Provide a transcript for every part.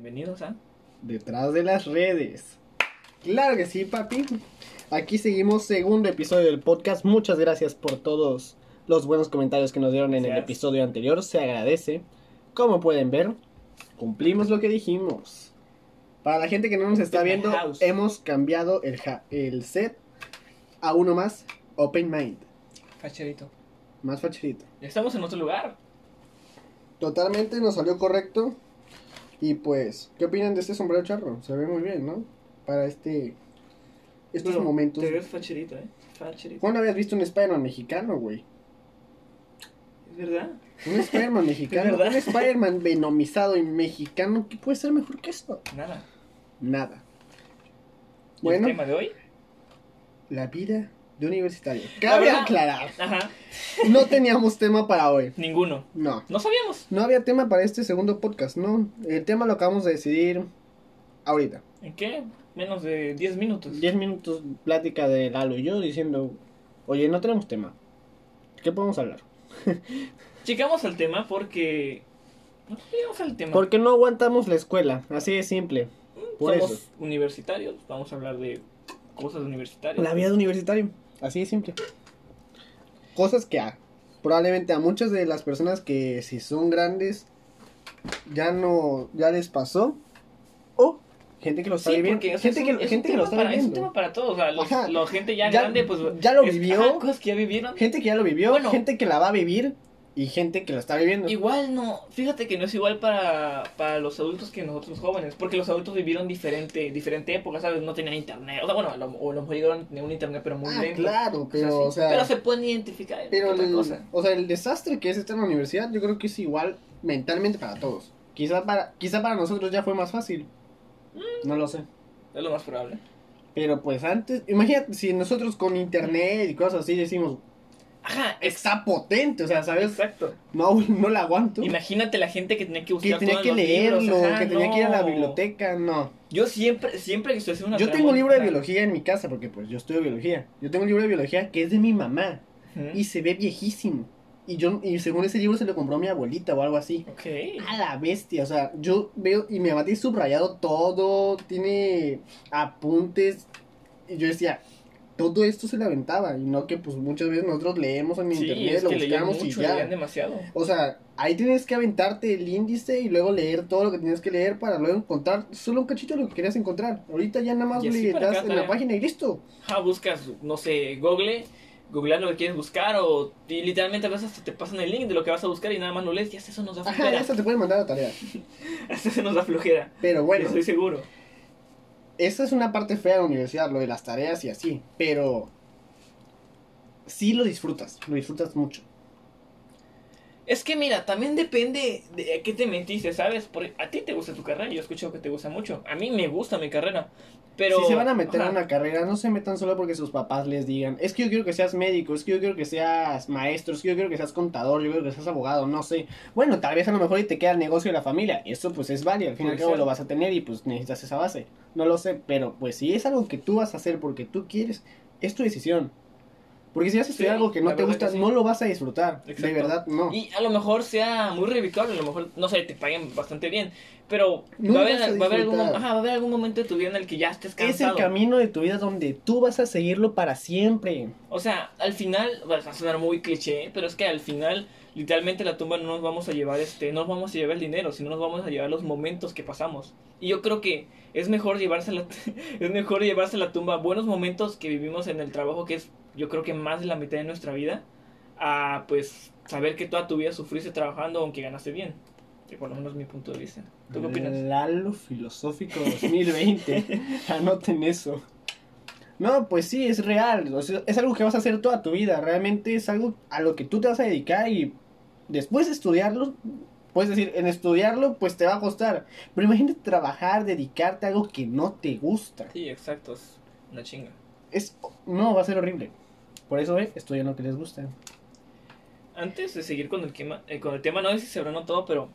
Bienvenidos a Detrás de las redes. Claro que sí, papi. Aquí seguimos segundo episodio del podcast. Muchas gracias por todos los buenos comentarios que nos dieron en el Gracias. episodio anterior. Se agradece. Como pueden ver, cumplimos lo que dijimos. Para la gente que no nos está viendo, house. hemos cambiado el, ja- el set a uno más Open Mind. Facherito. Más facherito. Estamos en otro lugar. Totalmente nos salió correcto. Y pues, ¿qué opinan de este sombrero charro? Se ve muy bien, ¿no? Para este estos Pero momentos. Te ves facherito, eh. Facherito. ¿Cuándo habías visto un Spider-Man mexicano, güey? ¿Es verdad? Un Spider-Man mexicano. ¿verdad? un Spider-Man venomizado y mexicano. ¿Qué puede ser mejor que esto? Nada. Nada. ¿Y Bueno, el tema de hoy? la vida de universitario. Cabe verdad- aclarar, Ajá. no teníamos tema para hoy. Ninguno. No. No sabíamos. No había tema para este segundo podcast, no. El tema lo acabamos de decidir ahorita. ¿En qué? Menos de 10 minutos. 10 minutos plática de Lalo y yo diciendo, oye, no tenemos tema. ¿Qué podemos hablar? Llegamos al tema porque. No llegamos al tema. Porque no aguantamos la escuela, así de simple. Por Somos eso. universitarios. Vamos a hablar de cosas universitarias. La vida de universitario, así de simple. Cosas que a, probablemente a muchas de las personas que si son grandes ya no, ya les pasó. O gente que lo está Sí, viviendo. porque o sea, gente es que, un- es gente que lo tema está para, es un viviendo. tema para todos. O sea, los, Ajá. la gente ya, Ya- grande, pues. ya lo es- vivió. ajá, cosas que ya vivieron. Gente que ya lo vivió, Bueno. gente que la va a vivir y gente que lo está viviendo. Igual no, fíjate que no es igual para, para los adultos que nosotros jóvenes, porque los adultos vivieron diferente, diferente época, ¿sabes? No tenían internet, o sea, bueno, a lo, o a lo mejor llegaron a tener un internet, pero muy Ah, lento. claro, pero, sí. o sea, pero se pueden identificar. Pero el, cosa. o sea, el desastre que es estar en la universidad, yo creo que es igual mentalmente para todos. Quizá para, quizá para nosotros ya fue más fácil. Mm. No lo sé. Es lo más probable. Pero pues antes, imagínate si nosotros con internet y cosas así decimos, Ajá, está potente, o sea, ¿sabes? exacto. No, no la aguanto. Imagínate la gente que tenía que buscar Que tenía todos que los leerlo, libros, ajá, que tenía que ir a la biblioteca, no. Yo siempre, siempre que estoy haciendo una Yo tengo un libro de biología en mi casa, porque pues yo estudio biología. Yo tengo un libro de biología que es de mi mamá y se ve viejísimo. Y yo, y según ese libro se lo compró mi abuelita o algo así. Ok. A la bestia, o sea, yo veo y me batí subrayado todo, tiene apuntes, y yo decía, todo esto se le aventaba, y no que pues muchas veces nosotros leemos en Sí, internet, es lo que buscamos mucho, y ya. demasiado. O sea, ahí tienes que aventarte el índice y luego leer todo lo que tienes que leer para luego encontrar solo un cachito de lo que querías encontrar. Ahorita ya nada más le das en la página y listo. Ajá, buscas, no sé, Google, googleas lo que quieres buscar o y literalmente a veces hasta te pasan el link de lo que vas a buscar y nada más lo lees y hasta eso nos da Ajá, flojera. esa te puede mandar a tarea. Hasta eso nos da flojera. Pero bueno, Estoy seguro. Esa es una parte fea de la universidad, lo de las tareas y así, pero sí lo disfrutas, lo disfrutas mucho. Es que mira, también depende de a qué te metiste, ¿sabes? Porque a ti te gusta tu carrera, yo escucho que te gusta mucho. A mí me gusta mi carrera. Pero si se van a meter ajá, a una carrera, no se metan solo porque sus papás les digan, es que yo quiero que seas médico, es que yo quiero que seas maestro, es que yo quiero que seas contador, yo quiero que seas abogado, no sé. Bueno, tal vez a lo mejor y te queda el negocio de la familia, eso pues es válido, al fin y al cabo lo vas a tener y pues necesitas esa base. No lo sé, pero pues si es algo que tú vas a hacer porque tú quieres, es tu decisión. Porque si vas a estudiar Sí, algo que no te gusta, sí. no lo vas a disfrutar. Exacto. De verdad, no. Y a lo mejor sea muy redituable, a lo mejor, no sé, te paguen bastante bien. Pero No va, a haber, vas a va, a haber algún, disfrutar. ajá, va a haber algún momento de tu vida en el que ya estés es el cansado. camino de tu vida donde tú vas a seguirlo para siempre. O sea, al final, va a sonar muy cliché, pero es que al final, literalmente la tumba no nos vamos a llevar este, no nos vamos a llevar el dinero, sino nos vamos a llevar los momentos que pasamos. Y yo creo que es mejor llevarse la, es mejor llevarse la tumba buenos momentos que vivimos en el trabajo, que es yo creo que más de la mitad de nuestra vida, a pues saber que toda tu vida sufriste trabajando aunque ganaste bien. Que por lo menos es mi punto de vista. ¿Tú qué opinas? Lalo Filosófico 2020. Anoten eso. No, pues sí, es real. o sea, es algo que vas a hacer toda tu vida. Realmente es algo a lo que tú te vas a dedicar y después de estudiarlo, puedes decir, en estudiarlo, pues te va a costar. Pero imagínate trabajar, dedicarte a algo que no te gusta. Sí, exacto, es una chinga. Es, no, va a ser horrible. Por eso, eh, estudian lo que les gusta. Antes de seguir con el, tema, eh, con el tema, no sé si se habrá notado, pero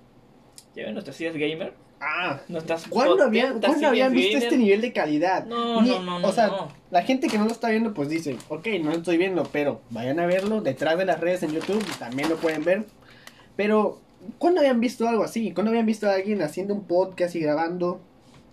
ya ven nuestras sillas gamer. Ah, Nuestras ¿cuándo habían, ¿cuándo habían visto gamer. este nivel de calidad? No, Ni- no, no, no. o sea, no. La gente que no lo está viendo, pues dice, ok, no lo estoy viendo, pero vayan a verlo detrás de las redes en YouTube, también lo pueden ver. Pero ¿Cuándo habían visto algo así? ¿Cuándo habían visto a alguien haciendo un podcast y grabando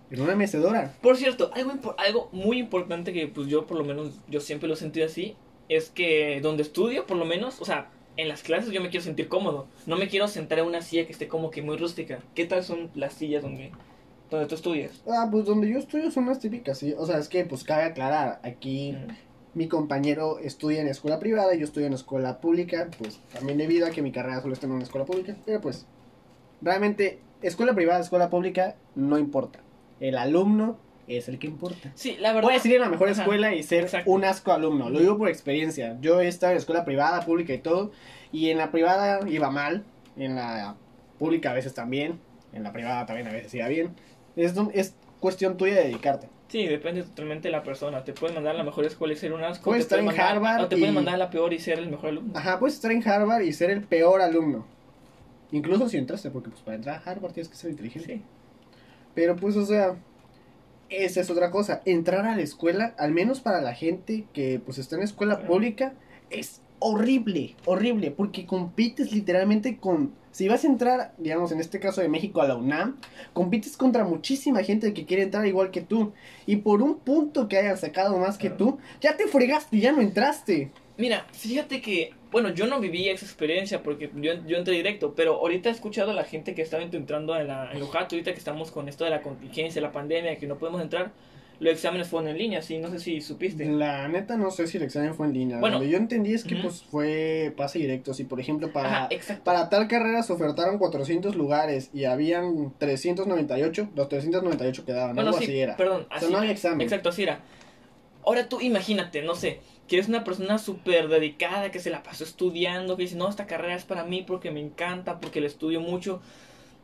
en una mecedora? Por cierto, algo, algo muy importante que pues yo por lo menos, yo siempre lo he sentido así, es que donde estudio, por lo menos, o sea, en las clases yo me quiero sentir cómodo. No me quiero sentar en una silla que esté como que muy rústica. ¿Qué tal son las sillas donde, donde tú estudias? Ah, pues donde yo estudio son las típicas, ¿sí? O sea, es que, pues cabe aclarar, aquí mi compañero estudia en escuela privada y yo estudio en escuela pública, pues también debido a que mi carrera solo está en una escuela pública, pero pues realmente escuela privada, escuela pública no importa. El alumno es el que importa. Sí, la verdad. Puedes ir a la mejor Ajá, escuela y ser exacto. un asco alumno. Lo digo por experiencia. Yo he estado en escuela privada, pública y todo. Y en la privada iba mal. En la pública a veces también. En la privada también a veces iba bien. Es, es cuestión tuya de dedicarte. Sí, depende totalmente de la persona. Te pueden mandar a la mejor escuela y ser un asco. Puedes pueden estar en mandar- Harvard O te pueden y- mandar a la peor y ser el mejor alumno. Ajá, puedes estar en Harvard y ser el peor alumno. Incluso si entraste, porque pues para entrar a Harvard tienes que ser inteligente. Sí. Pero pues, o sea, esa es otra cosa. Entrar a la escuela, al menos para la gente que pues está en escuela pública, es horrible, horrible, porque compites literalmente con... Si vas a entrar, digamos, en este caso de México a la UNAM, compites contra muchísima gente que quiere entrar igual que tú. Y por un punto que hayan sacado más que tú, ya te fregaste, ya no entraste. Mira, fíjate que, bueno, yo no viví esa experiencia porque yo, yo entré directo, pero ahorita he escuchado a la gente que estaba entrando en la en Lojato, ahorita que estamos con esto de la contingencia, la pandemia, que no podemos entrar, los exámenes fueron en línea, sí, no sé si supiste. La neta no sé si el examen fue en línea. Bueno. Lo que yo entendí es que pues fue pase directo. Si por ejemplo para, Ajá, para tal carrera se ofertaron 400 lugares y habían 398, los 398 quedaban. Bueno, algo sí, así era. perdón, O sea, así, no había examen. exacto, así era. Ahora tú imagínate, no sé, que eres una persona súper dedicada, que se la pasó estudiando, que dice, no, esta carrera es para mí porque me encanta, porque la estudio mucho.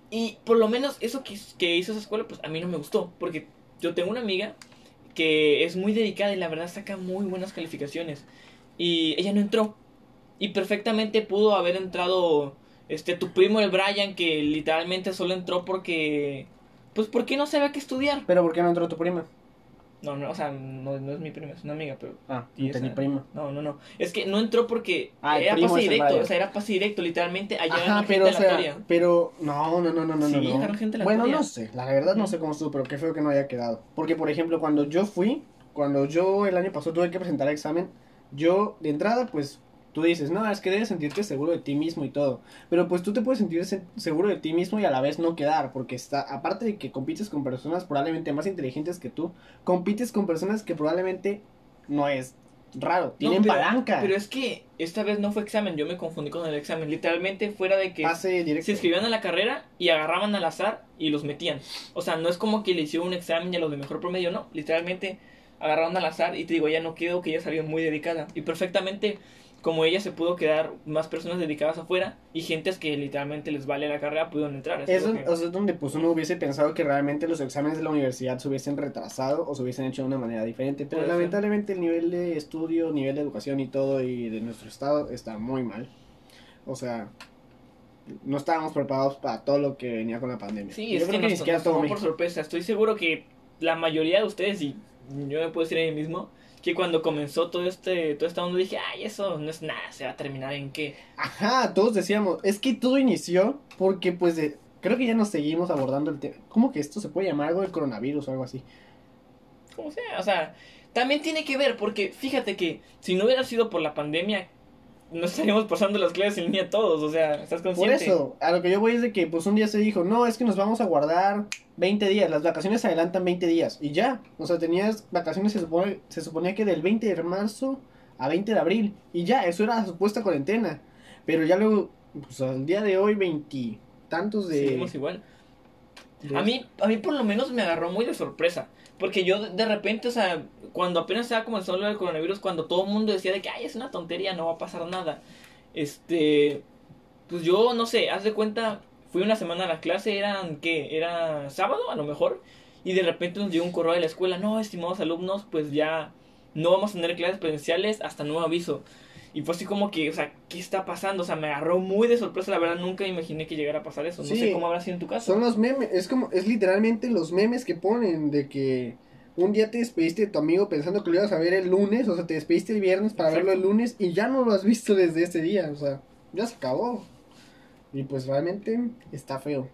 Y por lo menos eso que, que hizo esa escuela, pues a mí no me gustó, porque yo tengo una amiga que es muy dedicada y la verdad saca muy buenas calificaciones. Y ella no entró. Y perfectamente pudo haber entrado este tu primo el Brian, que literalmente solo entró porque... Pues porque no sabía qué estudiar. Pero ¿por qué no entró tu prima? No, no, o sea, no, no es mi prima, es una amiga, pero... Ah, ¿Y esa? prima. No, no, no. Es que no entró porque Ah, el era pase el directo, o sea, era pase directo, literalmente allá Ajá, gente pero o sea, pero no, no, no, no, no, Sí, no, gente Bueno, aleatoria. no sé, la verdad no sé cómo estuvo, pero qué feo que no haya quedado. Porque por ejemplo, cuando yo fui, cuando yo el año pasado tuve que presentar examen, yo de entrada pues tú dices, "No, es que debes sentirte seguro de ti mismo y todo." Pero pues tú te puedes sentir se- seguro de ti mismo y a la vez no quedar, porque está aparte de que compites con personas probablemente más inteligentes que tú, compites con personas que probablemente no es raro, No, tienen pero- palanca. Pero es que esta vez no fue examen, yo me confundí con el examen. Literalmente fuera de que pase se inscribían a la carrera y agarraban al azar y los metían. O sea, no es como que le hicieron un examen y a los de mejor promedio, no. Literalmente agarraron al azar y te digo, ella no quedó, que ella salió muy dedicada. Y perfectamente, como ella se pudo quedar más personas dedicadas afuera y gentes que literalmente les vale la carrera pudieron entrar. Es, lo don- que- o sea, es donde pues uno hubiese pensado que realmente los exámenes de la universidad se hubiesen retrasado o se hubiesen hecho de una manera diferente, pero ser. lamentablemente el nivel de estudio, nivel de educación y todo y de nuestro estado está muy mal. O sea, no estábamos preparados para todo lo que venía con la pandemia. Sí, Yo es creo que que ni nos, siquiera nos todo tomó por sorpresa. Estoy seguro que la mayoría de ustedes, y yo me puedo decir a mí mismo, que cuando comenzó todo este, toda esta onda dije, ay, eso no es nada, se va a terminar en qué. Ajá, todos decíamos, es que todo inició porque pues de, creo que ya nos seguimos abordando el tema. ¿Cómo que esto se puede llamar algo del coronavirus o algo así? Como sea, o sea, también tiene que ver, porque fíjate que si no hubiera sido por la pandemia, no estaríamos pasando las clases en línea todos, o sea, ¿estás Por consciente? eso, a lo que yo voy es de que pues un día se dijo, no, es que nos vamos a guardar 20 días, las vacaciones se adelantan 20 días y ya, o sea, tenías vacaciones se, supone, se suponía que del 20 de marzo a 20 de abril y ya, eso era la supuesta cuarentena, pero ya luego, pues al día de hoy 20 tantos de... Seguimos igual. de- A mí, a mí por lo menos me agarró muy de sorpresa. Porque yo de- repente, o sea, cuando apenas estaba comenzando lo del coronavirus, cuando todo el mundo decía de que, ay, es una tontería, no va a pasar nada. Este, pues yo, no sé, haz de cuenta, fui una semana a la clase, eran, ¿qué? Era sábado, a lo mejor. Y de repente nos llegó un correo de la escuela, no, estimados alumnos, pues ya no vamos a tener clases presenciales hasta nuevo aviso. Y fue así como que, o sea, ¿qué está pasando? O sea, me agarró muy de sorpresa, la verdad, nunca imaginé que llegara a pasar eso. No Sí. sé cómo habrá sido en tu caso. Son los memes, es como, es literalmente los memes que ponen de que un día te despediste de tu amigo pensando que lo ibas a ver el lunes, o sea, te despediste el viernes para Exacto. verlo el lunes y ya no lo has visto desde ese día, o sea, ya se acabó. Y pues realmente está feo.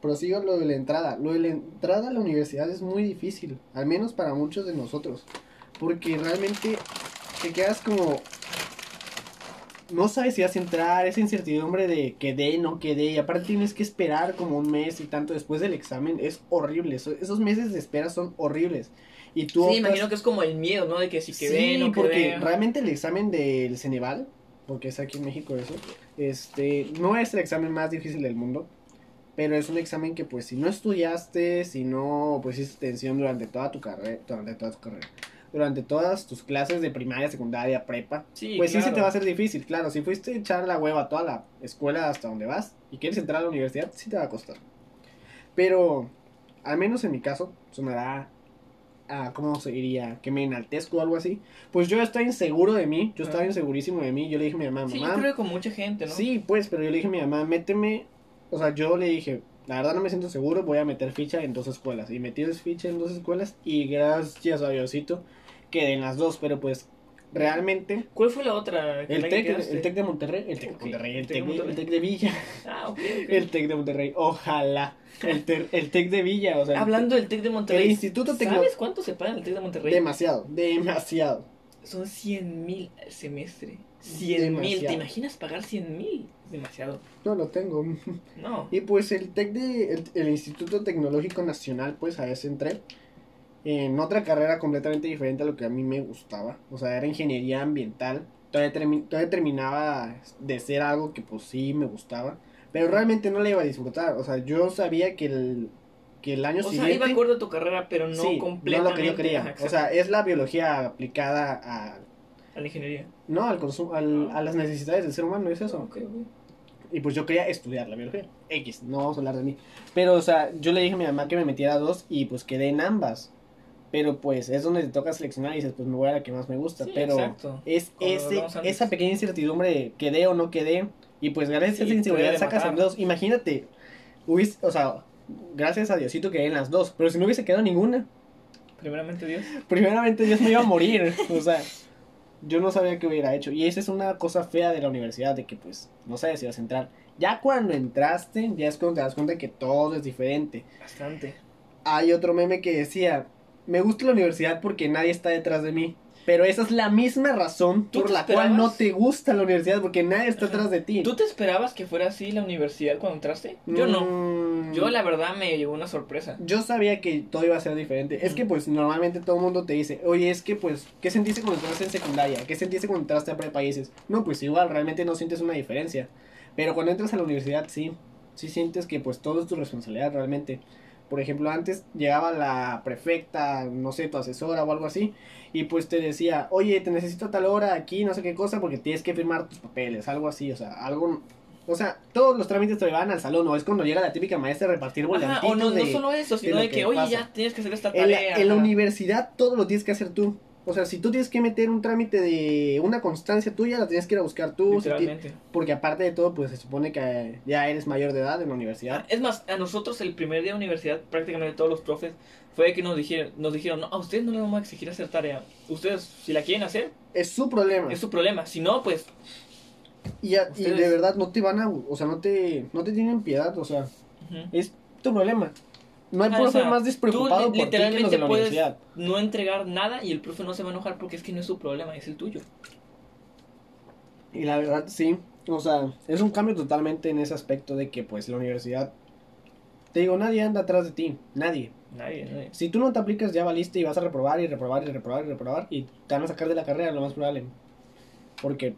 Prosigo lo de la entrada. Lo de la entrada a la universidad es muy difícil, al menos para muchos de nosotros. Porque realmente te quedas como... No sabes si vas a entrar, esa incertidumbre de quedé, no quedé, y aparte tienes que esperar como un mes y tanto después del examen, es horrible, eso- esos meses de espera son horribles. Y tú Sí, optas- imagino que es como el miedo, ¿no? De que si quedé, sí, no porque quedé. realmente el examen del Ceneval, porque es aquí en México eso, este, no es el examen más difícil del mundo, pero es un examen que pues si no estudiaste, si no pues hiciste atención durante toda tu carrera, durante toda tu carrera, durante todas tus clases de primaria, secundaria, prepa, Sí, pues sí se claro. te va a hacer difícil, claro, si fuiste a echar la hueva a toda la escuela hasta donde vas y quieres entrar a la universidad, sí te va a costar. Pero, al menos en mi caso, sonará a, ¿cómo se diría? Que me enaltezco o algo así. Pues yo estaba inseguro de mí, yo estaba insegurísimo de mí, yo le dije a mi mamá, Sí, yo mamá, creo que con mucha gente, ¿no? Sí, pues, pero yo le dije a mi mamá, méteme. O sea, yo le dije, la verdad no me siento seguro, voy a meter ficha en dos escuelas. Y metí ficha en dos escuelas y gracias a Diosito quedé en las dos, pero pues realmente. ¿Cuál fue la otra? El TEC, TEC de Monterrey, el TEC de Ok, Monterrey, el TEC de, TEC de Villa, Ah, ok, ok. el TEC de Monterrey, ojalá, el, TEC- el TEC de Villa, o sea, Hablando del TEC de Monterrey. el Instituto Tecno- ¿Sabes cuánto se paga en el TEC de Monterrey? demasiado, demasiado. Son 100 mil al semestre. 100 mil. ¿Te imaginas pagar 100 mil? Demasiado. No lo tengo. No. Y pues el TEC de el, el Instituto Tecnológico Nacional, pues a ese entré en otra carrera completamente diferente a lo que a mí me gustaba. O sea, era ingeniería ambiental. Todavía, termi- todavía terminaba de ser algo que pues sí me gustaba. Pero realmente no la iba a disfrutar. O sea, yo sabía que el, que el año O sea, siguiente... iba acorde a tu carrera, pero no sí, completamente. no lo que yo quería. O sea, es la biología aplicada a... a la ingeniería. No, al consumo, al- a las necesidades del ser humano, es eso. Ok, ok. Y pues yo quería estudiar la biología. X, no vamos a hablar de mí. Pero, o sea, yo le dije a mi mamá que me metiera a dos y pues quedé en ambas. Pero pues es donde te toca seleccionar y dices, pues me voy a la que más me gusta. Sí, pero exacto. es ese, esa pequeña incertidumbre de quedé o no quedé. Y pues gracias Sí, a esa inseguridad sacas en dos. Imagínate, hubies- o sea, gracias a Diosito quedé en las dos. Pero si no hubiese quedado ninguna, Primeramente Dios. primeramente Dios me iba a morir. o sea, yo no sabía qué hubiera hecho. Y esa es una cosa fea de la universidad, de que pues no sabes si vas a entrar. Ya cuando entraste, ya es cuando te das cuenta que todo es diferente. Bastante. Hay otro meme que decía, me gusta la universidad porque nadie está detrás de mí. Pero esa es la misma razón ¿Tú por la cual no te gusta la universidad, porque nadie está Ajá. detrás de ti. ¿Tú te esperabas que fuera así la universidad cuando entraste? Yo no. Mm, Yo la verdad me llegó una sorpresa. Yo sabía que todo iba a ser diferente. Es que pues normalmente todo el mundo te dice, oye, es que pues, ¿qué sentiste cuando entraste en secundaria? ¿Qué sentiste cuando entraste a prepa? Y dices, no, pues igual, realmente no sientes una diferencia. Pero cuando entras a la universidad, sí, sí sientes que pues todo es tu responsabilidad realmente. Por ejemplo, antes llegaba la prefecta, no sé, tu asesora o algo así, y pues te decía, oye, te necesito a tal hora aquí, no sé qué cosa, porque tienes que firmar tus papeles, algo así, o sea, algo... O sea, todos los trámites te llevan al salón, o es cuando llega la típica maestra a repartir Ajá, volantitos o no, de... no solo eso, sino de que, que oye, pasa. ya tienes que hacer esta En la, tarea. en la universidad todo lo tienes que hacer tú. O sea, si tú tienes que meter un trámite de una constancia tuya, la tienes que ir a buscar tú. si Literalmente. porque aparte de todo, pues se supone que ya eres mayor de edad en la universidad. Es más, a nosotros el primer día de universidad, prácticamente todos los profes, fue que nos dijeron, nos dijeron, no, a ustedes no les vamos a exigir hacer tarea. Ustedes, si la quieren hacer, Es su problema. es su problema. Si no, pues, Y, a- y Ustedes- de verdad no te van a... O sea, no te, no te tienen piedad. O sea, es tu problema. No hay Ah, profe o sea, más despreocupado tú por ti que los de literalmente la puedes- universidad. no entregar nada y el profe no se va a enojar porque es que no es su problema, es el tuyo. Y la verdad, sí. O sea, es un cambio totalmente en ese aspecto de que, pues, la universidad... Te digo, nadie anda atrás de ti. Nadie. Nadie, nadie. Si tú no te aplicas, ya valiste y vas a reprobar y reprobar y reprobar y reprobar y te van a sacar de la carrera, lo más probable. Porque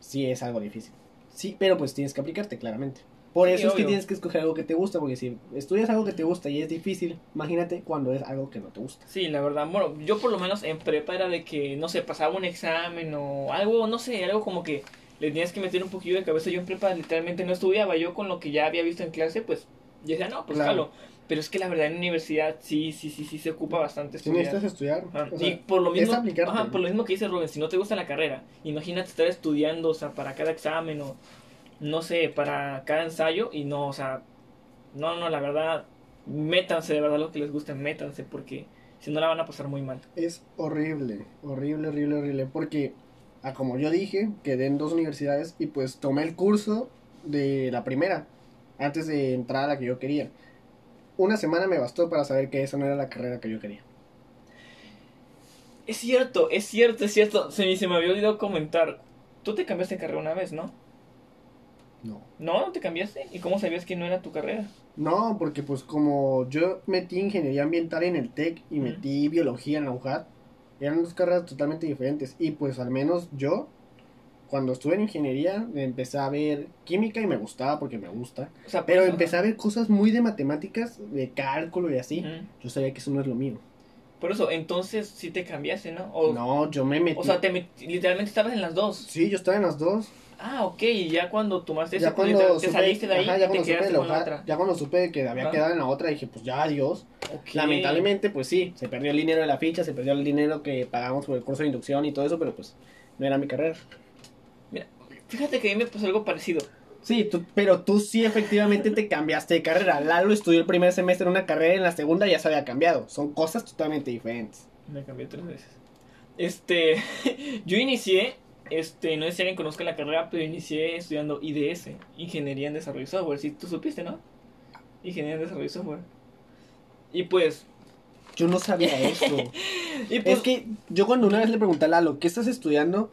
sí es algo difícil. Sí, pero pues tienes que aplicarte, claramente. Por Sí, eso es que tienes que escoger algo que te gusta, porque si estudias algo que te gusta y es difícil, imagínate cuando es algo que no te gusta. Sí, la verdad, bueno, yo por lo menos en prepa era de que, no sé, pasaba un examen o algo, no sé, algo como que le tenías que meter un poquillo de cabeza. Yo en prepa literalmente no estudiaba, yo con lo que ya había visto en clase, pues, yo decía, no, pues Claro. jalo. Pero es que la verdad en universidad sí, sí, sí, sí se ocupa bastante Si estudiar. necesitas estudiar, Ajá, o sea, y por lo mismo, es aplicarte. ajá, por lo mismo que dice Rubén, si no te gusta la carrera, imagínate estar estudiando, o sea, para cada examen o no sé, para cada ensayo y no, o sea, no, no, la verdad, métanse de verdad lo que les guste, métanse porque si no la van a pasar muy mal. es horrible, horrible, horrible, horrible. Porque, ah, como yo dije, quedé en dos universidades y pues tomé el curso de la primera, antes de entrar a la que yo quería. Una semana me bastó para saber que esa no era la carrera que yo quería. Es cierto, es cierto, es cierto. Se me, se me había olvidado comentar. Tú te cambiaste de carrera una vez, ¿no? No. No, no te cambiaste. ¿Y cómo sabías que no era tu carrera? No, porque pues como yo metí ingeniería ambiental en el TEC y metí biología en la UJAT, eran dos carreras totalmente diferentes. Y pues al menos yo, cuando estuve en ingeniería, empecé a ver química y me gustaba porque me gusta. O sea, Pero eso, empecé a ver cosas muy de matemáticas, de cálculo y así. Yo sabía que eso no es lo mío. Por eso, entonces sí te cambiaste, ¿no? O, No, yo me metí. o sea, te met- literalmente estabas en las dos. Sí, yo estaba en las dos. Ah, ok. Y ya cuando tomaste ese Ya cuando te, supe, te saliste de ahí ajá, ya te cuando supe quedaste de con la la otra. UJAT, ya cuando supe que había quedado en la otra, dije, pues ya, adiós. Lamentablemente, pues sí, se perdió el dinero de la ficha, se perdió el dinero que pagamos por el curso de inducción y todo eso, pero pues no era mi carrera. Mira, fíjate que a mí me pasó algo parecido. Sí, tú, pero tú sí efectivamente te cambiaste de carrera. Lalo estudió el primer semestre en una carrera y en la segunda ya se había cambiado. Son cosas totalmente diferentes. Me cambié tres veces. Este, yo inicié, este, no sé si alguien conozca la carrera, pero inicié estudiando IDS, Ingeniería en Desarrollo de Software. Si tú supiste, ¿no? Ingeniería en Desarrollo de Software. Y pues, Yo no sabía eso. y pues es que yo cuando una vez le pregunté a Lalo, ¿qué estás estudiando?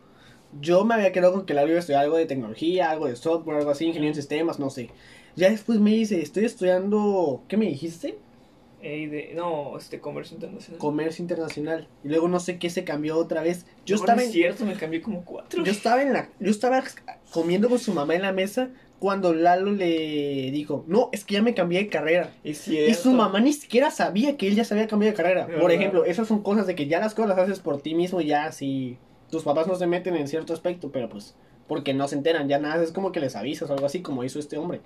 Yo me había quedado con que Lalo iba a estudiar algo de tecnología, algo de software, algo así, ingeniería en sistemas, no sé. Ya después me dice, estoy estudiando, ¿qué me dijiste? De- no, este, comercio internacional. Comercio internacional. Y luego no sé qué se cambió otra vez. Yo No, no estaba es en, cierto, me cambié como cuatro. yo estaba en la, yo estaba comiendo con su mamá en la mesa cuando Lalo le dijo, no, es que ya me cambié de carrera. Es cierto. Y su mamá ni siquiera sabía que él ya se había cambiado de carrera. Por ejemplo, esas son cosas de que ya las cosas las haces por ti mismo, ya si tus papás no se meten en cierto aspecto, pero pues porque no se enteran, ya nada, es como que les avisas o algo así como hizo este hombre.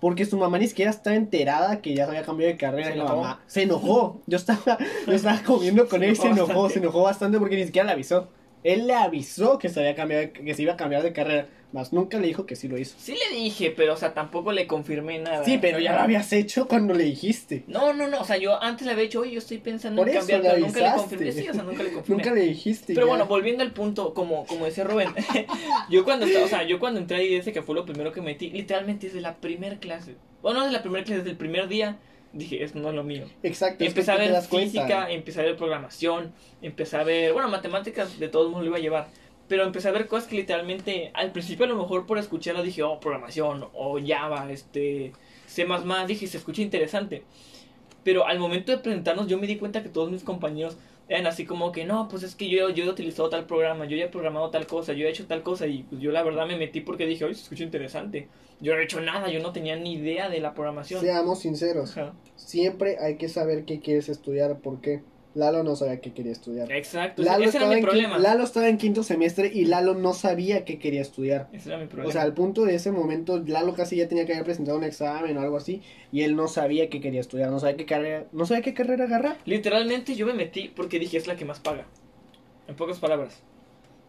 Porque su mamá ni siquiera está enterada que ya se había cambiado de carrera Se y la enojó. mamá se enojó. Yo estaba, yo estaba comiendo con él y se enojó enojó, bastante. se enojó bastante porque ni siquiera le avisó. Él le avisó que se había cambiado, que se iba a cambiar de carrera, mas nunca le dijo que sí lo hizo. Sí le dije, pero, o sea, tampoco le confirmé nada. Sí, pero ya lo habías hecho cuando le dijiste. No, no, no, o sea, yo antes le había dicho, oye, yo estoy pensando Por en eso cambiar, le pero nunca le confirmé. Sí, o sea, nunca le confirmé. Nunca le dijiste. Pero ya. bueno, volviendo al punto, como, como decía Rubén, yo cuando o sea, yo cuando entré a IDS, que fue lo primero que metí, literalmente desde la primera clase, bueno, no desde la primera clase, desde el primer día, dije, esto no es lo mío. Exacto. que Empecé a ver cuenta. física, empecé a ver programación, empecé a ver, bueno, matemáticas de todos modos lo iba a llevar, pero empecé a ver cosas que literalmente, al principio a lo mejor por escucharlo dije, oh, programación, o Java, este, C++, dije, se escucha interesante. Pero al momento de presentarnos yo me di cuenta que todos mis compañeros eran así como que, no, pues es que yo, yo he utilizado tal programa, yo ya he programado tal cosa, yo he hecho tal cosa, y pues yo la verdad me metí porque dije, oye, se escucha interesante. Yo no he hecho nada, yo no tenía ni idea de la programación. Seamos sinceros. Ajá. Siempre hay que saber qué quieres estudiar. ¿Por qué? Lalo no sabía qué quería estudiar. Exacto, Lalo ese era mi en problema. Lalo estaba en quinto semestre y Lalo no sabía qué quería estudiar. Ese era mi problema. O sea, al punto de ese momento, Lalo casi ya tenía que haber presentado un examen o algo así. Y él no sabía qué quería estudiar. No sabía qué carrera, no sabía qué carrera agarrar. Literalmente yo me metí porque dije es la que más paga. En pocas palabras.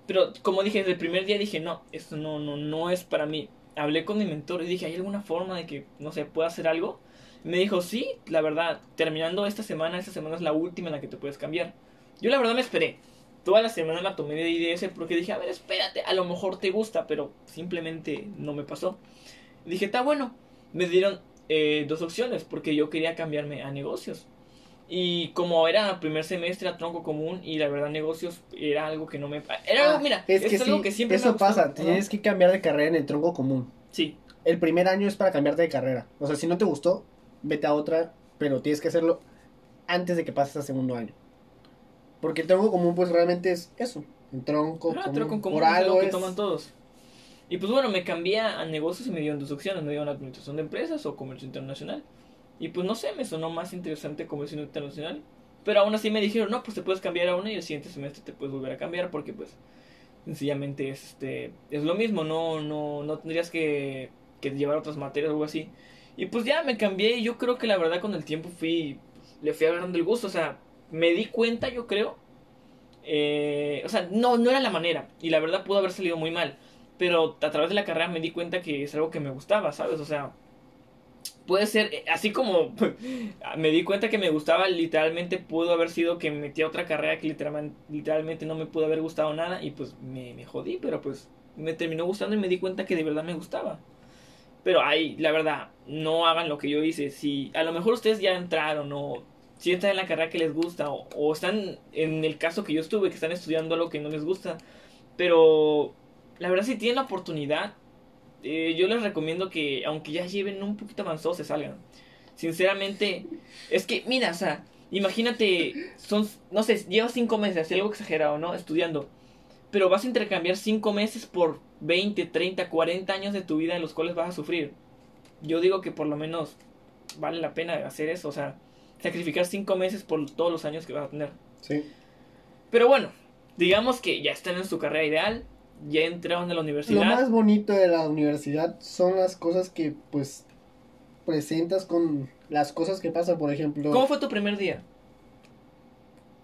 Pero como dije desde el primer día dije no, esto no, no, no es para mí. Hablé con mi mentor y dije, ¿hay alguna forma de que, no sé, pueda hacer algo? Me dijo, sí, la verdad, terminando esta semana, esta semana es la última en la que te puedes cambiar. Yo la verdad me esperé. Toda la semana la tomé de IDS porque dije, a ver, espérate, a lo mejor te gusta, pero simplemente no me pasó. Dije, está bueno. Me dieron eh, dos opciones porque yo quería cambiarme a negocios. Y como era primer semestre a tronco común y la verdad negocios era algo que no me... Era algo, Ah, mira, es que algo sí, que siempre eso pasa. ¿no? Tienes que cambiar de carrera en el tronco común. Sí, El primer año es para cambiarte de carrera. O sea, si no te gustó, vete a otra, pero tienes que hacerlo antes de que pases a segundo año. Porque el tronco común, pues realmente es eso. El tronco Ah, común. tronco común Por es algo algo que es. toman todos. Y pues bueno, me cambié a negocios y me dieron dos opciones. Me dieron administración de empresas o comercio internacional. Y pues no sé, me sonó más interesante comercio internacional. Pero aún así me dijeron, no, pues te puedes cambiar a una y el siguiente semestre te puedes volver a cambiar porque pues sencillamente es, este, es lo mismo, no, no, no tendrías que, que llevar otras materias o algo así. Y pues ya me cambié y yo creo que la verdad con el tiempo fui, le fui agarrando el gusto, o sea, me di cuenta yo creo eh, o sea, no, no era la manera. Y la verdad pudo haber salido muy mal. Pero a través de la carrera me di cuenta que es algo que me gustaba, ¿sabes? O sea, puede ser, eh, así como me di cuenta que me gustaba, literalmente pudo haber sido que me metí a otra carrera que literalmente, no me pudo haber gustado nada y pues me, me jodí, pero pues me terminó gustando y me di cuenta que de verdad me gustaba. Pero ahí, la verdad, no hagan lo que yo hice. Si a lo mejor ustedes ya entraron o si están en la carrera que les gusta o, o están en el caso que yo estuve, que están estudiando algo que no les gusta. Pero la verdad, si tienen la oportunidad, eh, yo les recomiendo que, aunque ya lleven un poquito avanzados, se salgan. Sinceramente, es que, mira, o sea, imagínate, son, no sé, llevas cinco meses, así algo exagerado, ¿no? Estudiando. Pero vas a intercambiar cinco meses por 20, 30, 40 años de tu vida en los cuales vas a sufrir. Yo digo que por lo menos vale la pena hacer eso, o sea, sacrificar cinco meses por todos los años que vas a tener. Sí. Pero bueno, digamos que ya están en su carrera ideal, ya entraron a la universidad. Lo más bonito de la universidad son las cosas que, pues, presentas con las cosas que pasan, por ejemplo. ¿Cómo fue tu primer día?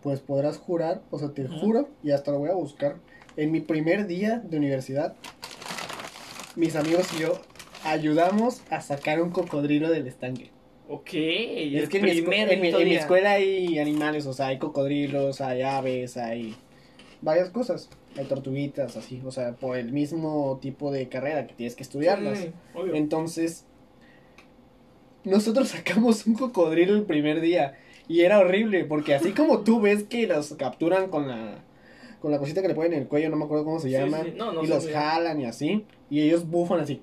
Pues podrás jurar, o sea, te juro, y hasta lo voy a buscar. En mi primer día de universidad, mis amigos y yo ayudamos a sacar un cocodrilo del estanque. Ok, es que en mi, escu- primer en mi- en mi día. escuela hay animales, o sea, hay cocodrilos, hay aves, hay varias cosas. Hay tortuguitas, así, o sea, por el mismo tipo de carrera que tienes que estudiarlas. Sí. Entonces, nosotros sacamos un cocodrilo el primer día y era horrible porque así como tú ves que los capturan con la con la cosita que le ponen en el cuello, no me acuerdo cómo se Sí, llama, sí, no, no y los bien. jalan y así, y ellos bufan así.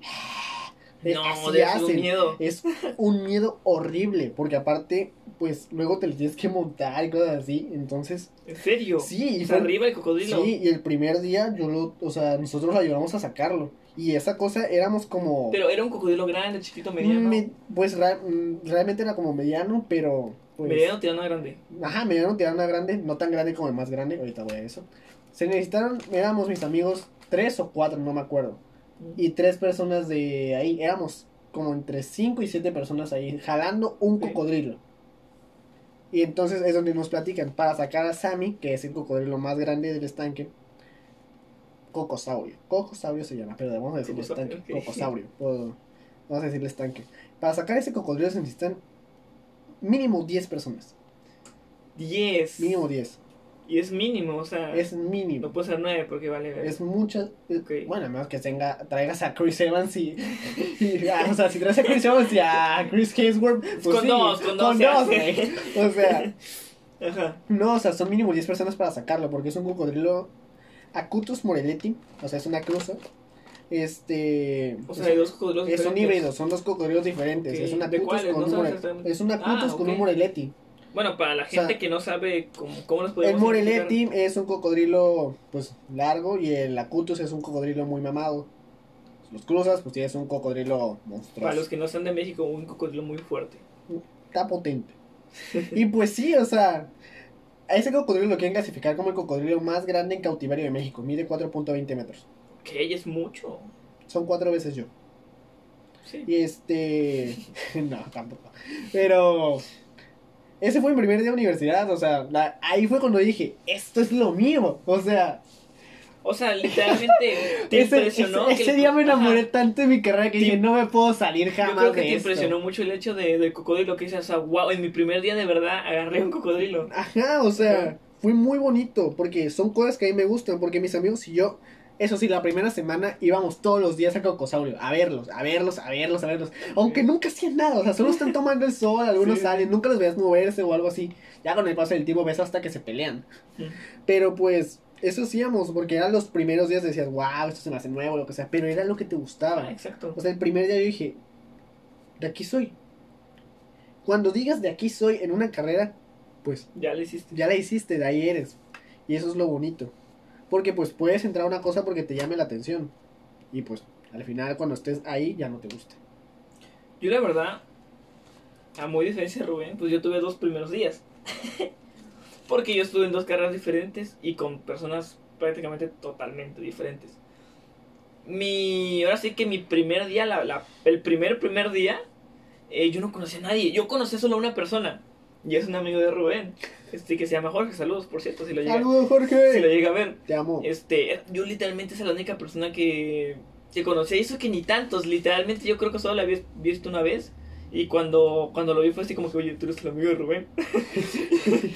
No, así de hacen. miedo. Es un miedo horrible porque aparte, pues luego te lo tienes que montar y cosas así, entonces ¿En serio? Sí, y O fue- arriba el cocodrilo. Sí, y el primer día yo lo, o sea, nosotros lo ayudamos a sacarlo. Y esa cosa éramos como... Pero era un cocodrilo grande, chiquito, mediano. me- pues ra- mm, realmente era como mediano, pero... Pues, Mediano tirando a grande. Ajá, mediano tirando a grande, no tan grande como el más grande, ahorita voy a eso. Se necesitaron, éramos mis amigos, tres o cuatro, no me acuerdo. Y tres personas de ahí, éramos como entre cinco y siete personas ahí, jalando un cocodrilo. Y entonces es donde nos platican, para sacar a Sammy, que es el cocodrilo más grande del estanque, cocosaurio. Cocosaurio se llama, pero vamos a decirle Cocosaurio, estanque. Cocosaurio. vamos a decirle estanque. Para sacar ese cocodrilo se necesitan mínimo 10 personas. 10. Mínimo 10. Y es mínimo, o sea. Es mínimo. No puede ser 9 porque vale. Es mucha. es- Ok. Bueno, a menos que tenga, traigas a Chris Evans y. y- ah, o sea, si traes a Chris Evans y a Chris Hemsworth. Pues Con sí, dos, con dos se hace. güey. O sea, Ajá. no, o sea, son mínimo 10 personas para sacarlo porque es un cocodrilo Acutus morelletti. O sea, es una cruza. Este. O sea, hay dos cocodrilos. es un diferentes. híbrido, son dos cocodrilos diferentes. Ok, Es un ¿de Acutus con No un sabes More- exactamente. Es un Ah, Acutus con ok. un Morelletti. Bueno, para la sea, gente que no sabe cómo, cómo los El podemos Morelletti identificar. es un cocodrilo pues largo y el Acutus es un cocodrilo muy mamado. Los cruzas, pues tienes un cocodrilo monstruoso. Para los que no están de México, un cocodrilo muy fuerte. Está potente. y pues sí, o sea, a ese cocodrilo lo quieren clasificar como el cocodrilo más grande en cautiverio de México. Mide 4.20 metros. Que es mucho. Son cuatro veces yo. Sí. Y este... no, tampoco. Pero... Ese fue mi primer día de universidad, o sea, la- ahí fue cuando dije, esto es lo mío. O sea, O sea, literalmente te ese, impresionó. ese- que ese el- día me enamoré Ajá. tanto de mi carrera que dije, no me puedo salir Yo jamás creo que de te esto". impresionó mucho el hecho de, del cocodrilo que dices, o sea, wow, en mi primer día de verdad agarré un cocodrilo. Ajá, o sea, fue muy bonito porque son cosas que a mí me gustan, porque mis amigos y yo, eso sí, la primera semana íbamos todos los días a Cocosaurio, a verlos, a verlos, a verlos, a verlos, aunque nunca hacían nada, o sea, solo están tomando el sol, algunos Sí. salen, nunca los veías moverse o algo así, ya con el paso del tiempo ves hasta que se pelean, pero pues, eso hacíamos, porque eran los primeros días decías, wow, esto se me hace nuevo, lo que sea, pero era lo que te Ah, gustaba, exacto. o sea, el primer día yo dije, de aquí soy, cuando digas de aquí soy en una carrera, pues Ya lo hiciste. ya la hiciste, de ahí eres. Y eso es lo bonito. Porque pues puedes entrar a una cosa porque te llame la atención. Y pues al final cuando estés ahí ya no te gusta. Yo la verdad, a muy diferencia de Rubén, pues yo tuve dos primeros días. Porque yo estuve en dos carreras diferentes y con personas prácticamente totalmente diferentes. Mi, ahora sí que mi primer día, la, el primer primer día, eh, yo no conocía a nadie. Yo conocí solo a una persona. Y es un amigo de Rubén. Este que se llama Jorge. Saludos, por cierto, si lo llega, ¡Saludos, si lo Jorge! llega a ver. Te amo. Este, yo literalmente es la única persona que, que conocía. Y eso que ni tantos, literalmente yo creo que solo la había visto una vez. Y cuando, cuando lo vi fue así como que, oye, tú eres el amigo de Rubén.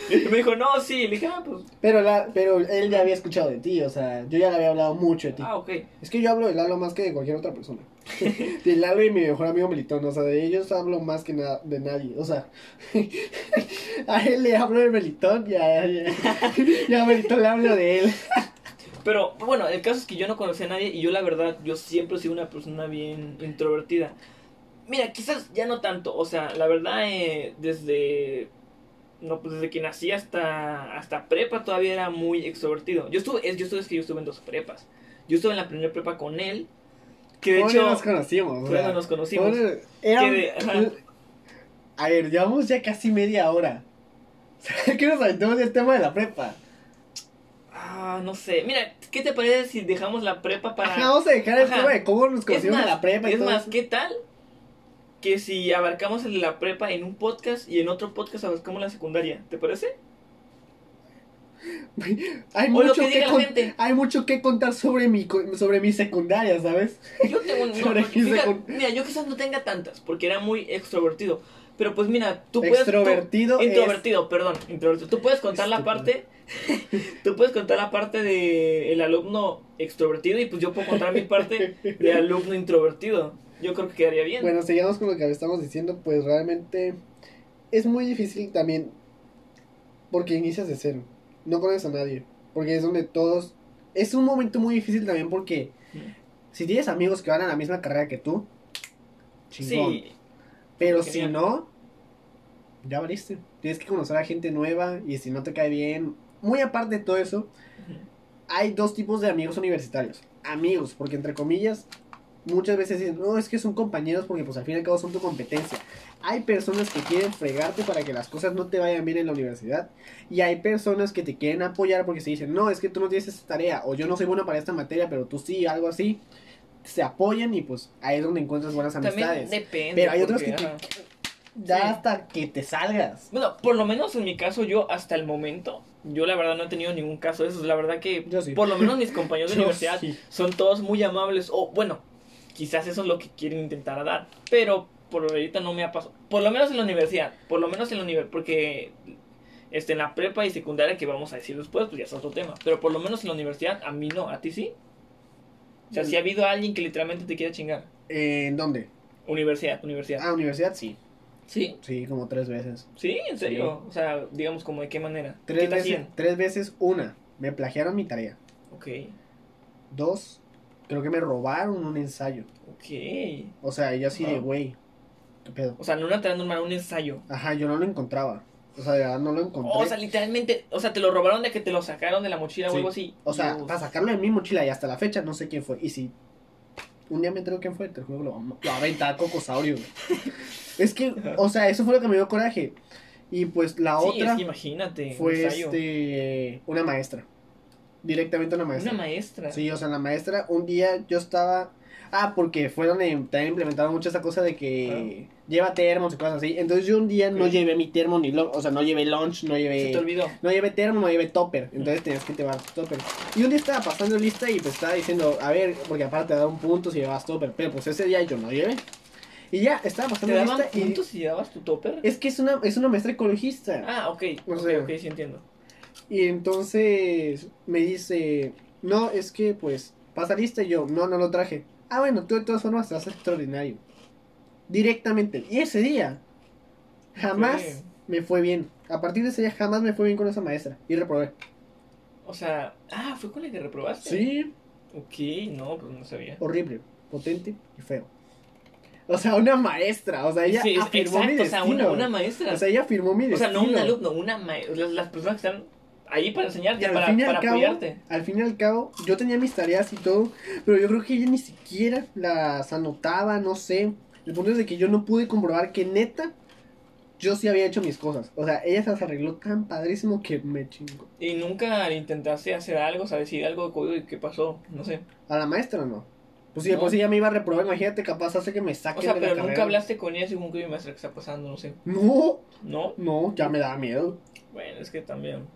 y me dijo, no, sí. Le dije, ah, pues, Pero, la, pero él ya había escuchado de ti, o sea, yo ya le había hablado mucho de ti. ah, ok. Es que yo hablo de Lalo más que de cualquier otra persona. de Lalo y mi mejor amigo Melitón. O sea, de ellos hablo más que nada de nadie. O sea, a él le hablo de Melitón y a, y a- y a Melitón le hablo de él. Pero bueno, el caso es que yo no conocí a nadie y yo la verdad, yo siempre he sido una persona bien introvertida. Mira, quizás ya no tanto, o sea, la verdad eh, desde no pues desde que nací hasta hasta prepa todavía era muy extrovertido. Yo estuve es, yo estuve es que yo estuve en dos prepas. Yo estuve en la primera prepa con él, que de ¿Cómo hecho nos conocimos? fue nos conocimos. ¿cómo nos- era- Que de- ajá. A ver, llevamos ya casi media hora. ¿Qué nos aventamos del tema de la prepa? Ah, no sé. Mira, ¿qué te parece si dejamos la prepa para Ajá, vamos a dejar el Ajá. tema de cómo nos Es conocimos más, en la prepa y es todo más, eso. ¿qué tal? Que si abarcamos el de la prepa en un podcast y en otro podcast abarcamos la secundaria, ¿te parece? Hay mucho que gente. hay mucho que contar sobre mi sobre mi secundaria, ¿sabes? Yo tengo no, Sobre Mira, yo quizás no tenga tantas, porque era muy extrovertido. Pero pues mira, tú puedes. tú- Extrovertido es- introvertido, perdón, introvertido. Tú puedes contar la parte. tú puedes contar la parte de el alumno extrovertido y pues yo puedo contar mi parte de alumno introvertido. Yo creo que quedaría bien. Bueno, sigamos con lo que estamos diciendo, pues realmente es muy difícil también porque inicias de cero, no conoces a nadie, porque es donde todos... Es un momento muy difícil también porque si tienes amigos que van a la misma carrera que tú, chingón. sí, Pero si no, ya valiste. Tienes que conocer a gente nueva y si no te cae bien, muy aparte de todo eso, hay dos tipos de amigos universitarios. Amigos, porque entre comillas, muchas veces dicen, no, es que son compañeros porque pues al fin y al cabo son tu competencia. Hay personas que quieren fregarte para que las cosas no te vayan bien en la universidad. Y hay personas que te quieren apoyar porque se dicen, no, es que tú no tienes esta tarea. O yo no soy bueno para esta materia, pero tú sí, algo así. Se apoyan y pues ahí es donde encuentras buenas También amistades. depende. Pero hay otros que te- ajá. Da Sí. hasta que te salgas. Bueno, por lo menos en mi caso, yo hasta el momento, yo la verdad no he tenido ningún caso de eso. La verdad que, sí. por lo menos mis compañeros de universidad sí. son todos muy amables. O bueno, quizás eso es lo que quieren intentar dar. Pero por ahorita no me ha pasado. Por lo menos en la universidad. Por lo menos en la universidad. Porque este, en la prepa y secundaria, que vamos a decir después, pues ya es otro tema. Pero por lo menos en la universidad, a mí no. ¿A ti sí? O sea, si ha habido alguien que literalmente te quiera chingar. Eh, ¿En dónde? Universidad, universidad. Ah, universidad, sí. Sí, Sí, como tres veces. sí, en serio. O sea, digamos, como de qué manera. ¿Qué Tres veces, tres veces, una, me plagiaron mi tarea. Ok, Dos, creo que me robaron un ensayo. ok. O sea, yo así de, güey, ¿qué pedo? O sea, no tarea normal, un ensayo. Ajá, yo no lo encontraba. O sea, de verdad no lo encontré. O sea, literalmente, o sea, te lo robaron de que te lo sacaron de la mochila o algo así. O sea, Dios. para sacarlo de mi mochila y hasta la fecha no sé quién fue. Y si un día me entero quién fue, te juro que lo, vamos- lo va a aventar cocosaurio. es que, o sea, eso fue lo que me dio coraje. Y pues la Sí, otra es que imagínate. fue este una maestra. Directamente una maestra. Una maestra. Sí, o sea, la maestra, un día yo estaba. Ah, porque fueron eh, también implementaron mucho esa cosa de que lleva termos y cosas así. Entonces yo un día no Ok. llevé mi termo ni lo, o sea, no llevé lunch, no Se te llevé olvidó. no llevé termo, no llevé topper. Entonces tenías que llevar topper. Y un día estaba pasando lista y pues estaba diciendo, a ver, porque aparte te da un punto si llevas topper, pero pues ese día yo no llevé. Y ya estaba ¿Te pasando daban lista y puntos si llevabas tu topper? es que es una es una maestra ecologista. Ah, ok. O ok, sea- ok, sí entiendo. Y entonces me dice, no, es que pues pasa lista y yo, no, no lo traje. Ah, bueno, tú de todas formas estás extraordinario. Directamente. Y ese día, jamás me fue bien. A partir de ese día jamás me fue bien con esa maestra. Y reprobé. O sea, ah, fue con la que reprobaste. Sí, Ok, no, pues no sabía. horrible, potente y feo. O sea, una maestra. O sea, ella Sí, afirmó mi exacto, o sea, una, una maestra. O sea, ella afirmó mi O destino. sea, no un alumno, una maestra. Las, las personas que están ahí para enseñarte, al para, fin y al cabo, apoyarte. al fin y al cabo, yo tenía mis tareas y todo, pero yo creo que ella ni siquiera las anotaba, no sé. El punto es de que yo no pude comprobar que neta, yo sí había hecho mis cosas. O sea, ella se las arregló tan padrísimo que me chingó. Y nunca intentaste hacer algo, o sea, decir algo de código y qué pasó, no sé. A la maestra no. Pues si de No. por sí ya me iba a reprobar, imagínate, capaz hace que me O saquen sea, de la pero carrera. nunca hablaste con ella según que mi maestra que está pasando, no sé. No, ¿No? no, ya me daba miedo. Bueno, es que también.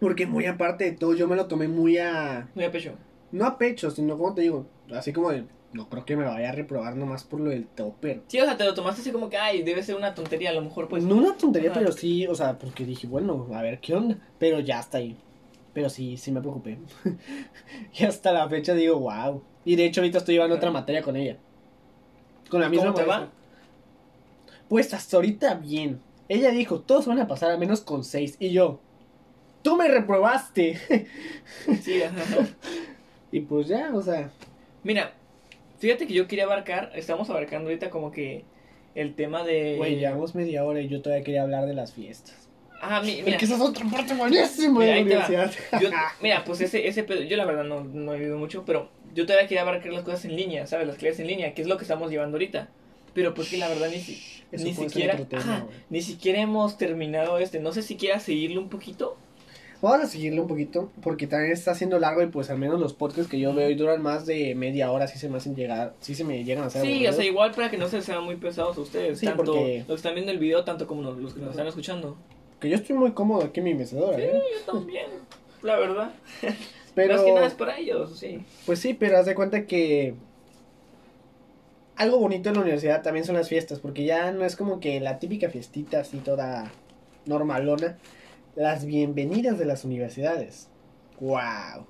Porque muy aparte de todo, yo me lo tomé muy a... Muy a pecho. No a pecho, sino como te digo, así como de... No creo que me vaya a reprobar nomás por lo del topper. Sí, o sea, te lo tomaste así como que, ay, debe ser una tontería, a lo mejor pues. no una tontería, Ajá. pero sí, o sea, porque dije, bueno, a ver qué onda. Pero ya está ahí. Pero sí, sí me preocupé. y hasta la fecha digo, wow. Y de hecho ahorita estoy llevando otra materia con ella. Con la ¿Y misma cómo te va? Pues hasta ahorita bien. Ella dijo, todos van a pasar al menos con seis. Y yo, tú me reprobaste. Sí, ajá. y pues ya, o sea, Mira, fíjate que yo quería abarcar, estamos abarcando ahorita como que el tema de... güey, llevamos media hora y yo todavía quería hablar de las fiestas. Ah, mi- mira, Porque esa es otra parte buenísima Mira, de la universidad. yo- mira, pues ese, ese pedo, yo la verdad no, no he vivido mucho, pero yo todavía quería abarcar las cosas en línea, ¿sabes? Las clases en línea, que es lo que estamos llevando ahorita. Pero pues que la verdad ni, si- ni siquiera, tema, ajá, ni siquiera hemos terminado este, no sé si quieras seguirle un poquito. Vamos a seguirle un poquito, porque también está haciendo largo y pues al menos los podcasts que yo veo y duran más de media hora, sí se me hacen llegar, sí se me llegan a hacer Sí, o aburridos. sea, igual para que no se sean muy pesados a ustedes, Sí, tanto porque- los que están viendo el video, tanto como los, los que nos están escuchando. Que yo estoy muy cómodo aquí en mi mecedora, Sí, ¿eh? yo también, la verdad. Pero, Más que nada es para ellos, sí. pues sí, pero haz de cuenta que algo bonito en la universidad también son las fiestas, porque ya no es como que la típica fiestita así toda normalona. Las bienvenidas de las universidades. ¡Wow!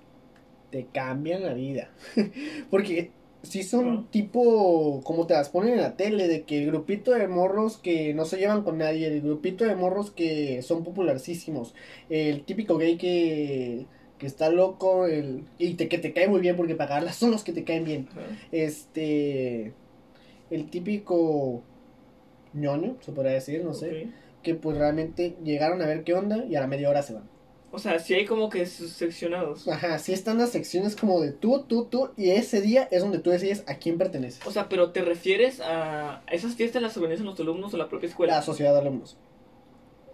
Te cambian la vida. porque si son Ajá. tipo como te las ponen en la tele, de que el grupito de morros que no se llevan con nadie, el grupito de morros que son popularísimos, el típico gay que, que está loco el, y te, que te cae muy bien porque pagarlas son los que te caen bien. Este, el típico ñoño, se podría decir, no sé, Ok. Que pues realmente llegaron a ver qué onda y a la media hora se van. O sea, sí hay como que sus seccionados. Ajá, sí están las secciones como de tú, tú, tú, y ese día es donde tú decides a quién perteneces. O sea, pero ¿te refieres a esas fiestas las organizan los alumnos o la propia escuela? La sociedad de alumnos.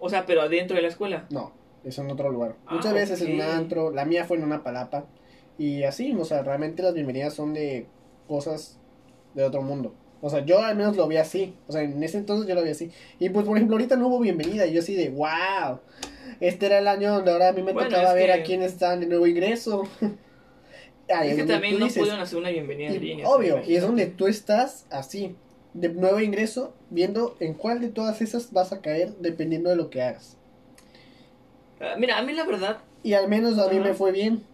O sea, pero adentro de la escuela. No, es en otro lugar. Ah, Muchas veces en un antro, la mía fue en una palapa. Y así, o sea, realmente las bienvenidas son de cosas de otro mundo. O sea, yo al menos lo vi así. O sea, en ese entonces yo lo vi así. Y pues, por ejemplo, ahorita no hubo bienvenida. Y yo así de, wow. Este era el año donde ahora a mí me Bueno, tocaba ver que- a quién está de nuevo ingreso. Es que también no dices, pudieron hacer una bienvenida en línea. obvio, y es donde tú estás así, de nuevo ingreso, viendo en cuál de todas esas vas a caer dependiendo de lo que hagas. Ah, Mira, a mí la verdad, Y al menos a mí Ajá. me fue bien.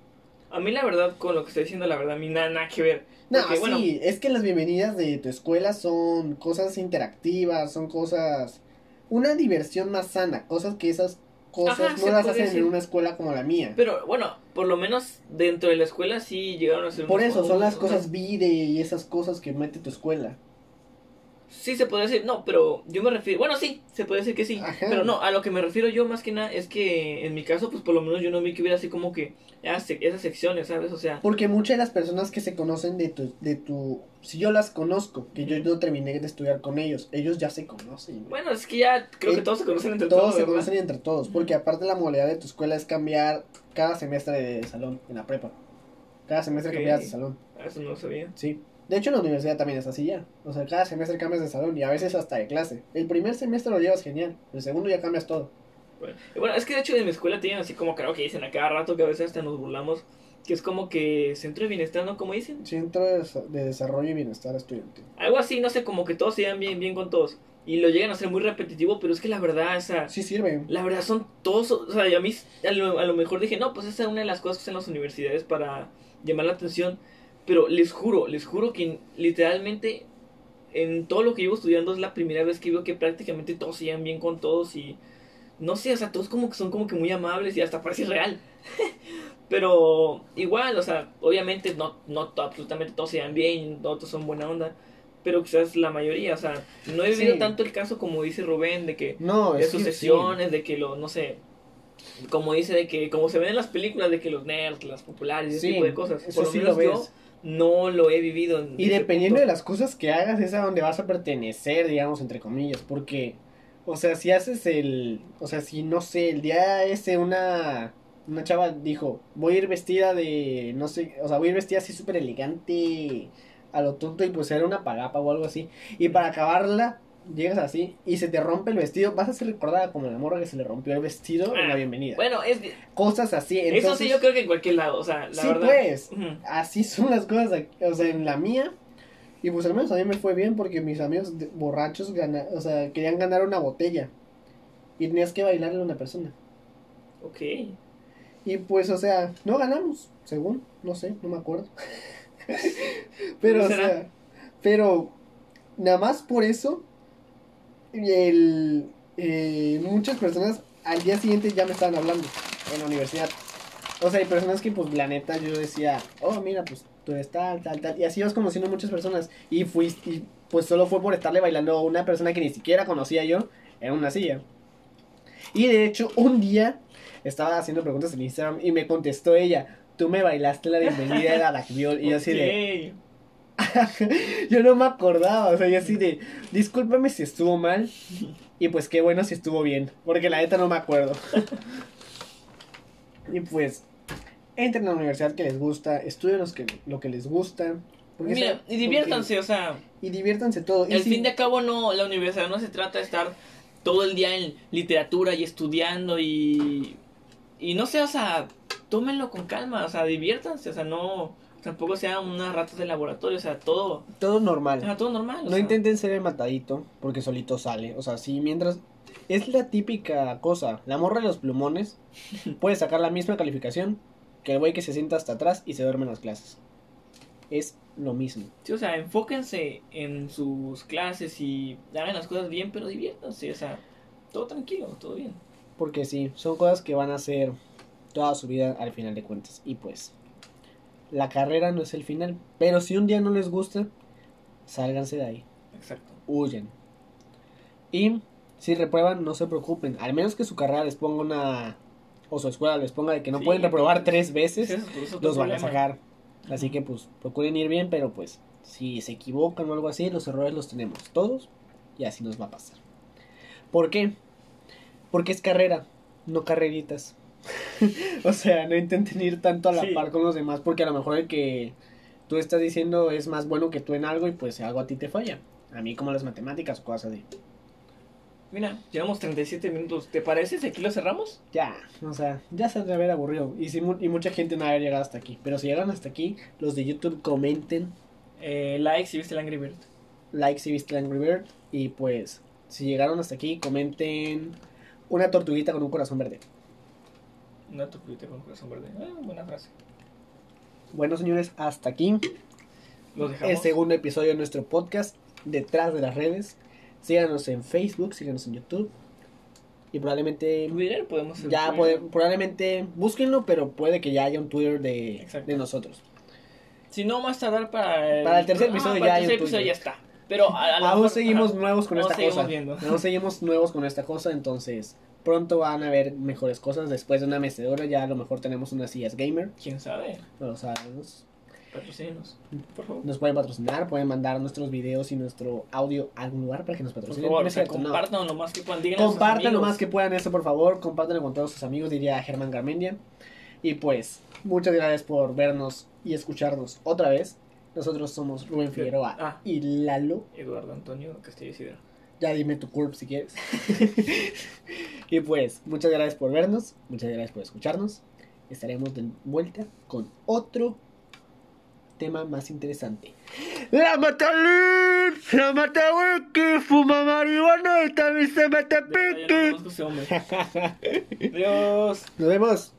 A mí la verdad con lo que estoy diciendo, la verdad, a mí nada, nada que ver. No, Porque, sí, bueno, es que las bienvenidas de tu escuela son cosas interactivas, son cosas... Una diversión más sana, cosas que esas cosas Ajá, no las hacen decir. en una escuela como la mía. Pero bueno, por lo menos dentro de la escuela sí llegaron a ser Por eso son las cosas vide y esas cosas que mete tu escuela. Sí, se puede decir, no, pero yo me refiero, bueno, sí, se puede decir que sí, Ajá. pero no, a lo que me refiero yo más que nada es que en mi caso, pues por lo menos yo no vi que hubiera así como que ah, esas secciones, ¿sabes? O sea, Porque muchas de las personas que se conocen de tu, de tu... Si yo las conozco, que yo no terminé de estudiar con ellos, ellos ya se conocen. bueno, es que ya creo que Eh, todos se conocen entre Todos todos, se ¿verdad? conocen entre todos, porque aparte la modalidad de tu escuela es cambiar cada semestre de salón, en la prepa. Cada semestre Ok. cambias de salón, Ah, Eso no lo sabía. sí. De hecho en la universidad también es así ya. O sea, cada semestre cambias de salón y a veces hasta de clase. El primer semestre lo llevas genial, el segundo ya cambias todo. Bueno, es que de hecho en mi escuela tienen así como creo que dicen a cada rato que a veces hasta nos burlamos, que es como que centro de bienestar, ¿no? Como dicen. Centro de, Desa- de Desarrollo y Bienestar Estudiantil. Algo así, no sé, como que todos se llevan bien, bien con todos. Y lo llegan a hacer muy repetitivo, pero es que la verdad, o sea, Sí sirve. la verdad son todos, o sea, y a mí a lo, a lo mejor dije, no, pues esa es una de las cosas que hacen las universidades para llamar la atención. Pero les juro, les juro que literalmente en todo lo que llevo estudiando es la primera vez que veo que prácticamente todos se llevan bien con todos y no sé, o sea, todos como que son como que muy amables y hasta parece real. Pero igual, o sea, obviamente no, no absolutamente todos se llevan bien, no todos son buena onda, pero quizás la mayoría, o sea, no he vivido Sí. tanto el caso como dice Rubén de que No, de sus que secciones, de que lo, no sé, como dice de que, como se ven en las películas, de que los nerds, las populares, ese tipo de cosas, eso por lo sí menos lo yo. No lo he vivido. Y dependiendo punto. de las cosas que hagas, es a donde vas a pertenecer, digamos, entre comillas. Porque, o sea, si haces el. O sea, si no sé, el día ese una. Una chava dijo: Voy a ir vestida de. No sé, o sea, voy a ir vestida así súper elegante. A lo tonto, y pues era una palapa o algo así. Y para acabarla, llegas así y se te rompe el vestido. Vas a ser recordada como la morra que se le rompió el vestido en la Ah, bienvenida. Bueno, es, Cosas así. Entonces, eso sí yo creo que en cualquier lado, o sea, la sí, verdad. pues así son las cosas, aquí, o sea, en la mía. Y pues al menos a mí me fue bien porque mis amigos de- borrachos gana, o sea, querían ganar una botella. Y tenías que bailarle a una persona. Ok. Y pues, o sea, no ganamos, según, no sé, no me acuerdo. pero, o sea, pero nada más por eso, el, eh, muchas personas al día siguiente ya me estaban hablando en la universidad. O sea, hay personas que, pues, la neta, yo decía, oh, mira, pues, tú eres tal, tal. Y así vas conociendo muchas personas. Y fuiste, y, pues, solo fue por estarle bailando a una persona que ni siquiera conocía yo en una silla. Y de hecho, un día estaba haciendo preguntas en Instagram y me contestó ella, tú me bailaste la bienvenida de la Lacbiol. Y así de. yo no me acordaba, o sea, yo así de, discúlpame si estuvo mal. Y pues qué bueno si estuvo bien, porque la neta no me acuerdo. y pues, entren a la universidad que les gusta, estudien los que, lo que les gusta. porque Mira, sea- y diviértanse, o sea, y diviértanse todo. Y al si- fin de cabo no, la universidad no se trata de estar todo el día en literatura y estudiando y y no sé, o sea, tómenlo con calma, o sea, diviértanse, o sea, no tampoco sean unas ratas de laboratorio, o sea, todo, todo normal. o sea, todo normal, No sea. intenten ser el matadito, porque solito sale. O sea, sí, mientras. Es la típica cosa. La morra de los plumones puede sacar la misma calificación que el güey que se sienta hasta atrás y se duerme en las clases. Es lo mismo. Sí, o sea, enfóquense en sus clases y hagan las cosas bien, pero diviértanse, o sea, todo tranquilo, todo bien. Porque sí, son cosas que van a hacer toda su vida al final de cuentas. Y pues, la carrera no es el final. Pero si un día no les gusta, sálganse de ahí. Exacto. huyen. Y si reprueban, no se preocupen. Al menos que su carrera les ponga una. O su escuela les ponga de que no Sí, pueden reprobar tres veces, los van a sacar. Así que pues procuren ir bien, pero pues si se equivocan o algo así, los errores los tenemos todos y así nos va a pasar. ¿Por qué? Porque es carrera, no carreritas. o sea, no intenten ir tanto a la Sí. par con los demás porque a lo mejor el que tú estás diciendo es más bueno que tú en algo y pues algo a ti te falla. A mí como las matemáticas o cosas así. Mira, llevamos 37 minutos. ¿Te parece si aquí lo cerramos? Ya, o sea, ya se debe haber aburrido. Y, si y mucha gente no haber llegado hasta aquí. Pero si llegaron hasta aquí, los de YouTube comenten, Eh, like si viste el Angry Bird. like si viste el Angry Bird. Y pues, si llegaron hasta aquí, comenten una tortuguita con un corazón verde. Una tortuguita con corazón verde. Ah, buena frase. Bueno, señores, hasta aquí Los dejamos. el segundo episodio de nuestro podcast, Detrás de las redes. Síganos en Facebook, síganos en YouTube. Y probablemente Twitter podemos hacer ya puede- probablemente búsquenlo, pero puede que ya haya un Twitter de, de nosotros. Si no, más tardar para el, Para el tercer Ah, episodio para ya el tercer episodio ya está. Pero a, a Aún mejor- seguimos ajá, nuevos con esta seguimos cosa. viendo. Aún seguimos nuevos con esta cosa, entonces pronto van a ver mejores cosas. Después de una mecedora ya a lo mejor tenemos unas sillas gamer. ¿Quién sabe? No lo sabemos. Patrocínenos, por favor. Nos pueden patrocinar, pueden mandar nuestros videos y nuestro audio a algún lugar para que nos Por patrocinen. favor, No sea, no. compartan lo más que puedan. Compartan lo más que puedan eso, por favor. Compártanlo con todos sus amigos, diría Germán Garmendia. Y pues, muchas gracias por vernos y escucharnos otra vez. Nosotros somos Rubén Figueroa Ah. y Lalo. Eduardo Antonio Castillo Isidro. Ya dime tu curp si quieres. y pues, muchas gracias por vernos, muchas gracias por escucharnos. Estaremos de vuelta con otro tema más interesante. La Matalín, la Matawiki, fuma marihuana y también se mete hombre. Adiós. Nos vemos.